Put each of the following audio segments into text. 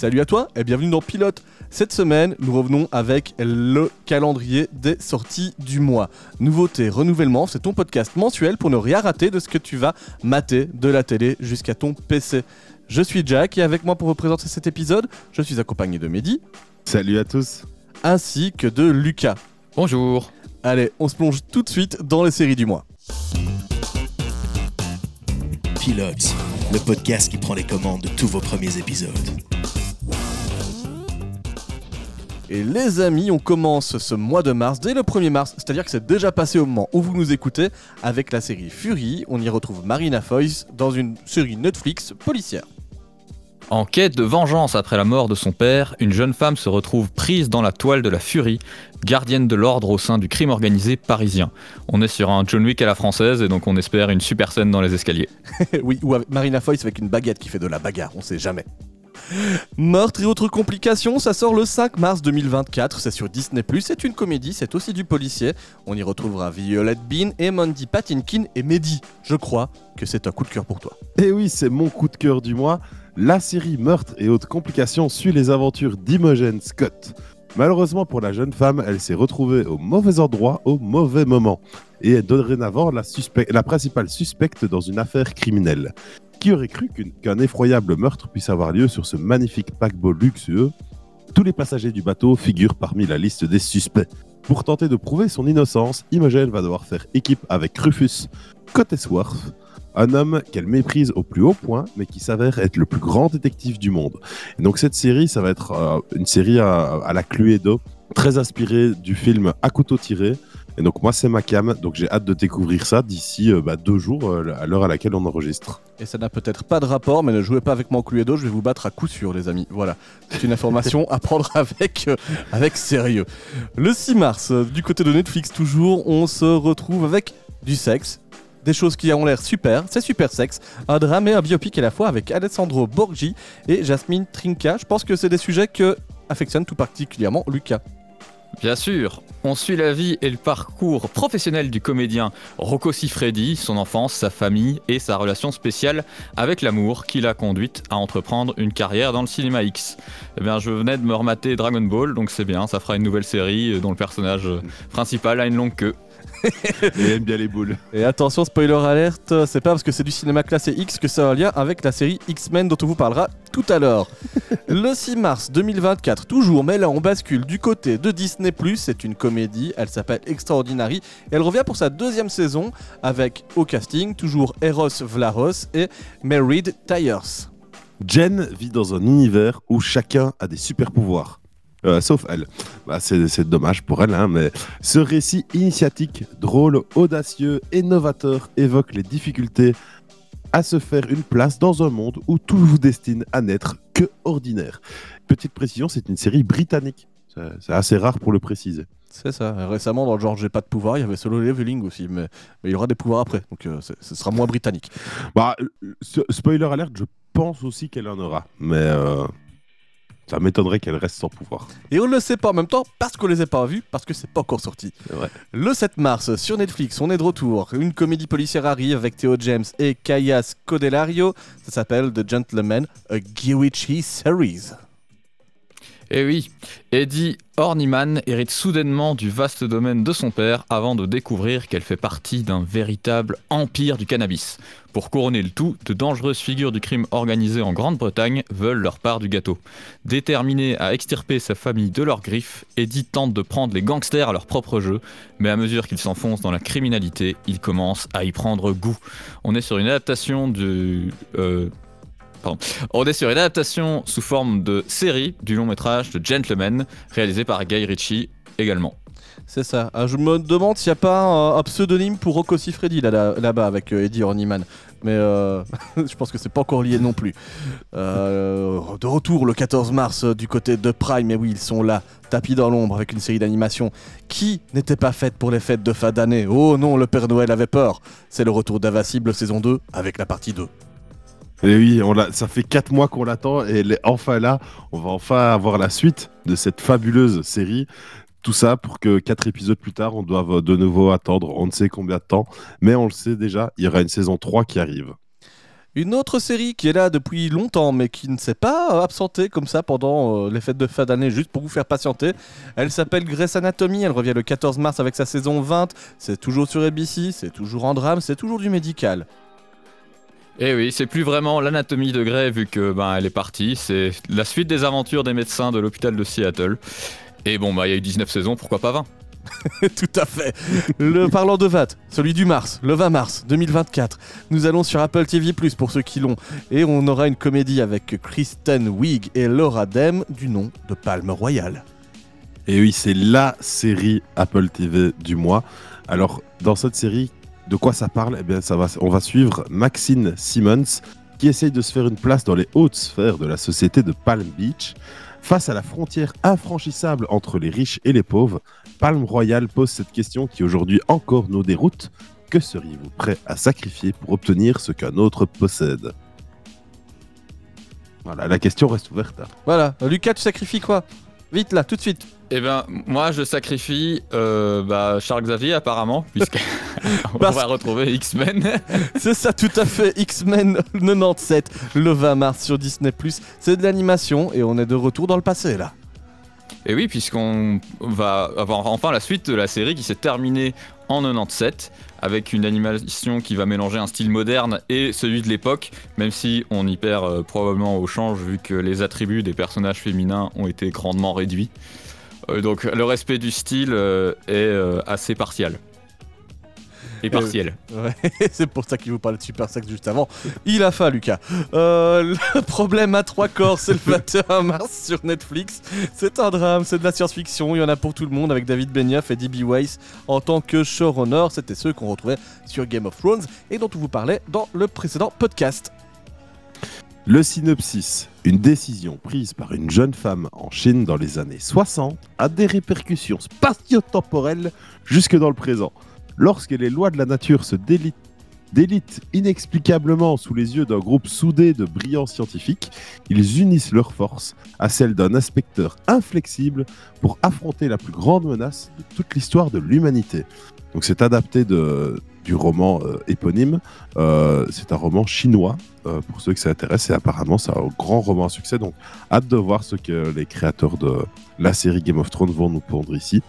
Salut à toi et bienvenue dans Pilote. Cette semaine, nous revenons avec le calendrier des sorties du mois. Nouveauté, renouvellement, c'est ton podcast mensuel pour ne rien rater de ce que tu vas mater de la télé jusqu'à ton PC. Je suis Jack et avec moi pour vous présenter cet épisode, je suis accompagné de Mehdi. Salut à tous. Ainsi que de Lucas. Bonjour. Allez, on se plonge tout de suite dans les séries du mois. Pilote, le podcast qui prend les commandes de tous vos premiers épisodes. Et les amis, on commence ce mois de mars, dès le 1er mars, c'est-à-dire que c'est déjà passé au moment où vous nous écoutez, avec la série Fury. On y retrouve Marina Foïs dans une série Netflix policière. En quête de vengeance après la mort de son père, une jeune femme se retrouve prise dans la toile de la furie, gardienne de l'ordre au sein du crime organisé parisien. On est sur un John Wick à la française et donc on espère une super scène dans les escaliers. oui, ou avec Marina Foïs avec une baguette qui fait de la bagarre, on sait jamais. Meurtre et autres complications, ça sort le 5 mars 2024, c'est sur Disney+, c'est une comédie, c'est aussi du policier. On y retrouvera Violet Bean et Mandy Patinkin et Mehdi. Je crois que c'est un coup de cœur pour toi. Et eh oui, c'est mon coup de cœur du mois. La série Meurtre et autres complications suit les aventures d'Imogen Scott. Malheureusement pour la jeune femme, elle s'est retrouvée au mauvais endroit au mauvais moment et est dorénavant la principale suspecte dans une affaire criminelle. Qui aurait cru qu'un effroyable meurtre puisse avoir lieu sur ce magnifique paquebot luxueux? Tous les passagers du bateau figurent parmi la liste des suspects. Pour tenter de prouver son innocence, Imogen va devoir faire équipe avec Rufus Cottesworth, un homme qu'elle méprise au plus haut point, mais qui s'avère être le plus grand détective du monde. Et donc cette série, ça va être euh, une série à, à la Cluedo, très inspirée du film À couteau tiré, et donc moi c'est ma cam, donc j'ai hâte de découvrir ça d'ici euh, bah, deux jours euh, à l'heure à laquelle on enregistre. Et ça n'a peut-être pas de rapport, mais ne jouez pas avec moi en Cluedo, je vais vous battre à coup sûr les amis. Voilà, c'est une information à prendre avec, euh, avec sérieux. Le 6 mars, du côté de Netflix toujours, on se retrouve avec du sexe, des choses qui ont l'air super, c'est super sexe, un drame et un biopic à la fois avec Alessandro Borgi et Jasmine Trinca. Je pense que c'est des sujets que affectionne tout particulièrement Lucas. Bien sûr, on suit la vie et le parcours professionnel du comédien Rocco Siffredi, son enfance, sa famille et sa relation spéciale avec l'amour qui l'a conduite à entreprendre une carrière dans le cinéma X. Eh bien, je venais de me remater Dragon Ball, donc c'est bien, ça fera une nouvelle série dont le personnage principal a une longue queue. Et aime bien les boules. Et attention, spoiler alerte, c'est pas parce que c'est du cinéma classé X que ça a un lien avec la série X-Men dont on vous parlera tout à l'heure. le 6 mars 2024, toujours, mais là on bascule du côté de Disney+, c'est une comédie, elle s'appelle Extraordinary, et elle revient pour sa deuxième saison avec au casting toujours Eros Vlaros et Married Tyers. Jen vit dans un univers où chacun a des super pouvoirs. Euh, sauf elle. Bah, c'est dommage pour elle, hein, mais ce récit initiatique, drôle, audacieux et novateur évoque les difficultés à se faire une place dans un monde où tout vous destine à n'être que ordinaire. Petite précision, c'est une série britannique. C'est assez rare pour le préciser. C'est ça. Récemment, dans le genre J'ai pas de pouvoir, il y avait solo leveling aussi, mais, il y aura des pouvoirs après, donc euh, ce sera moins britannique. Bah, spoiler alert, je pense aussi qu'elle en aura, mais euh, ça m'étonnerait qu'elle reste sans pouvoir. Et on ne le sait pas en même temps parce qu'on les a pas vus, parce que c'est pas encore sorti. Le 7 mars, sur Netflix, on est de retour. Une comédie policière arrive avec Theo James et Kayas Codelario. Ça s'appelle The Gentleman, a Gewichi Series. Et eh oui, Eddie Horniman hérite soudainement du vaste domaine de son père avant de découvrir qu'elle fait partie d'un véritable empire du cannabis. Pour couronner le tout, de dangereuses figures du crime organisé en Grande-Bretagne veulent leur part du gâteau. Déterminé à extirper sa famille de leurs griffes, Eddie tente de prendre les gangsters à leur propre jeu, mais à mesure qu'il s'enfonce dans la criminalité, il commence à y prendre goût. On est sur une adaptation du... on est sur une adaptation sous forme de série du long métrage de Gentleman, réalisé par Guy Ritchie également. C'est ça. Ah, je me demande s'il n'y a pas un, pseudonyme pour Rocco Siffredi là-bas avec euh, Eddie Horniman. Mais euh, je pense que c'est pas encore lié non plus. Euh, de retour le 14 mars du côté de Prime, mais oui, ils sont là, tapis dans l'ombre avec une série d'animation qui n'était pas faite pour les fêtes de fin d'année. Oh non, le Père Noël avait peur. C'est le retour d'Invincible saison 2 avec la partie 2. Et oui, on ça fait 4 mois qu'on l'attend et elle est enfin là. On va enfin avoir la suite de cette fabuleuse série. Tout ça pour que 4 épisodes plus tard, on doive de nouveau attendre on ne sait combien de temps. Mais on le sait déjà, il y aura une saison 3 qui arrive. Une autre série qui est là depuis longtemps mais qui ne s'est pas absentée comme ça pendant euh, les fêtes de fin d'année juste pour vous faire patienter. Elle s'appelle Grey's Anatomy, elle revient le 14 mars avec sa saison 20. C'est toujours sur ABC, c'est toujours en drame, c'est toujours du médical. Et oui, c'est plus vraiment l'anatomie de Grey vu que ben elle est partie, c'est la suite des aventures des médecins de l'hôpital de Seattle. Et bon bah il y a eu 19 saisons, pourquoi pas 20 Tout à fait. Le parlant de VAT, celui du mars, le 20 mars 2024. Nous allons sur Apple TV Plus pour ceux qui l'ont. Et on aura une comédie avec Kristen Wiig et Laura Dem du nom de Palme Royale. Et oui, c'est la série Apple TV du mois. Alors, dans cette série, de quoi ça parle? Eh bien, on va suivre Maxine Simmons, qui essaye de se faire une place dans les hautes sphères de la société de Palm Beach. Face à la frontière infranchissable entre les riches et les pauvres, Palm Royal pose cette question qui aujourd'hui encore nous déroute. Que seriez-vous prêt à sacrifier pour obtenir ce qu'un autre possède? Voilà, la question reste ouverte. Voilà, Lucas, tu sacrifies quoi? Vite là, tout de suite. Eh ben moi je sacrifie euh, bah, Charles Xavier apparemment, puisque on Parce- va retrouver X-Men. C'est ça, tout à fait. X-Men 97, le 20 mars sur Disney. C'est de l'animation et on est de retour dans le passé là. Et oui, puisqu'on va avoir enfin la suite de la série qui s'est terminée en 97 avec une animation qui va mélanger un style moderne et celui de l'époque, même si on y perd euh, probablement au change vu que les attributs des personnages féminins ont été grandement réduits. Euh, donc le respect du style euh, est euh, assez partial. Et partiel. Ouais, c'est pour ça qu'il vous parlait de Super Sex juste avant. Il a faim, Lucas. Euh, le problème à trois corps, c'est le 21 mars sur Netflix. C'est un drame, c'est de la science-fiction. Il y en a pour tout le monde avec David Benioff et D.B. Weiss en tant que showrunner. C'était ceux qu'on retrouvait sur Game of Thrones et dont on vous parlait dans le précédent podcast. Le synopsis. Une décision prise par une jeune femme en Chine dans les années 60 a des répercussions spatio-temporelles jusque dans le présent. Lorsque les lois de la nature se délitent, inexplicablement sous les yeux d'un groupe soudé de brillants scientifiques, ils unissent leurs forces à celles d'un inspecteur inflexible pour affronter la plus grande menace de toute l'histoire de l'humanité. Donc c'est adapté de, du roman euh, éponyme. Euh, c'est un roman chinois euh, pour ceux que ça intéresse et apparemment c'est un grand roman à succès. Donc hâte de voir ce que les créateurs de la série Game of Thrones vont nous pondre ici.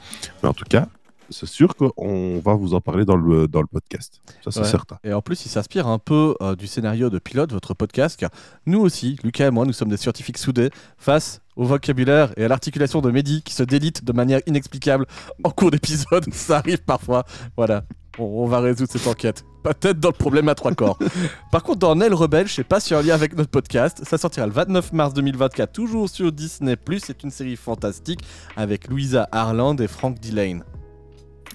Mais en tout cas, c'est sûr qu'on va vous en parler dans le, dans le podcast. Ça c'est Ouais. certain. Et en plus, il s'inspire un peu euh, du scénario de Pilote, votre podcast, car nous aussi, Lucas et moi, nous sommes des scientifiques soudés face au vocabulaire et à l'articulation de Mehdi qui se délite de manière inexplicable en cours d'épisode. Ça arrive parfois. Voilà, on, on va résoudre cette enquête. Peut-être dans le problème à trois corps. Par contre, dans Nel Rebelle, je sais pas si en lien avec notre podcast, ça sortira le 29 mars 2024, toujours sur Disney+. C'est une série fantastique avec Louisa Harland et Frank Dillane.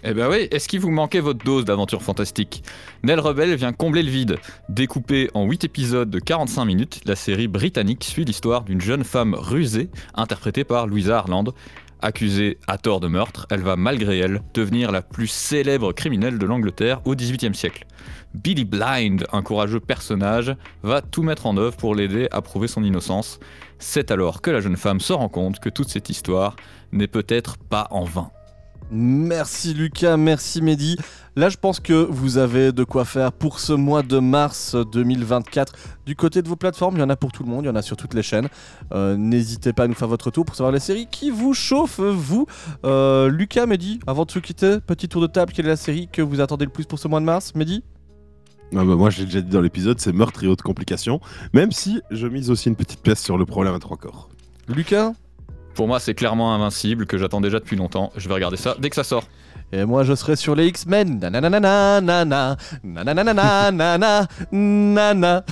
Eh ben oui, est-ce qu'il vous manquait votre dose d'aventure fantastique? Nell Rebel vient combler le vide. Découpée en 8 épisodes de 45 minutes, la série britannique suit l'histoire d'une jeune femme rusée, interprétée par Louisa Harland. Accusée à tort de meurtre, elle va malgré elle devenir la plus célèbre criminelle de l'Angleterre au XVIIIe siècle. Billy Blind, un courageux personnage, va tout mettre en œuvre pour l'aider à prouver son innocence. C'est alors que la jeune femme se rend compte que toute cette histoire n'est peut-être pas en vain. Merci Lucas, merci Mehdi. Là, je pense que vous avez de quoi faire pour ce mois de mars 2024. Du côté de vos plateformes, il y en a pour tout le monde, il y en a sur toutes les chaînes. Euh, N'hésitez pas à nous faire votre tour pour savoir les séries qui vous chauffent, vous. Euh, Lucas, Mehdi, avant de se quitter, petit tour de table, quelle est la série que vous attendez le plus pour ce mois de mars Mehdi? Ah bah, moi, je l'ai déjà dit dans l'épisode, c'est meurtre et autres complications. Même si je mise aussi une petite pièce sur le problème à trois corps. Lucas? Pour moi, c'est clairement invincible que j'attends déjà depuis longtemps. Je vais regarder ça dès que ça sort. Et moi, je serai sur les X-Men. Nananana, nanana, nanana, nana.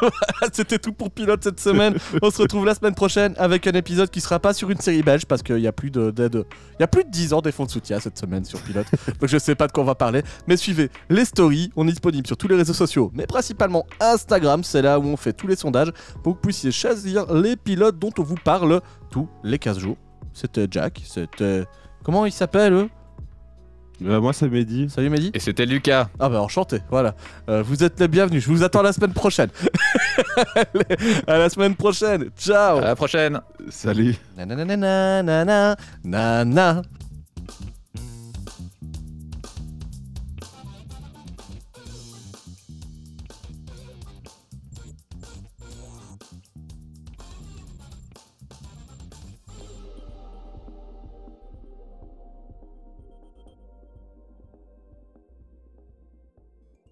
Voilà, C'était tout pour Pilote cette semaine. On se retrouve la semaine prochaine avec un épisode qui sera pas sur une série belge parce qu'il y a plus de, il y a plus de 10 ans des fonds de soutien cette semaine sur Pilote. Donc je sais pas de quoi on va parler. Mais suivez les stories. On est disponible sur tous les réseaux sociaux, mais principalement Instagram. C'est là où on fait tous les sondages pour que vous puissiez choisir les pilotes dont on vous parle tous les 15 jours. C'était Jack. C'était. Comment il s'appelle Euh, moi, ça m'a dit. Salut Mehdi. Et c'était Lucas. Ah bah enchanté, voilà. Euh, vous êtes les bienvenus, je vous attends la semaine prochaine. Allez, à la semaine prochaine, ciao À la prochaine. Salut. Nanana, nanana, nanana.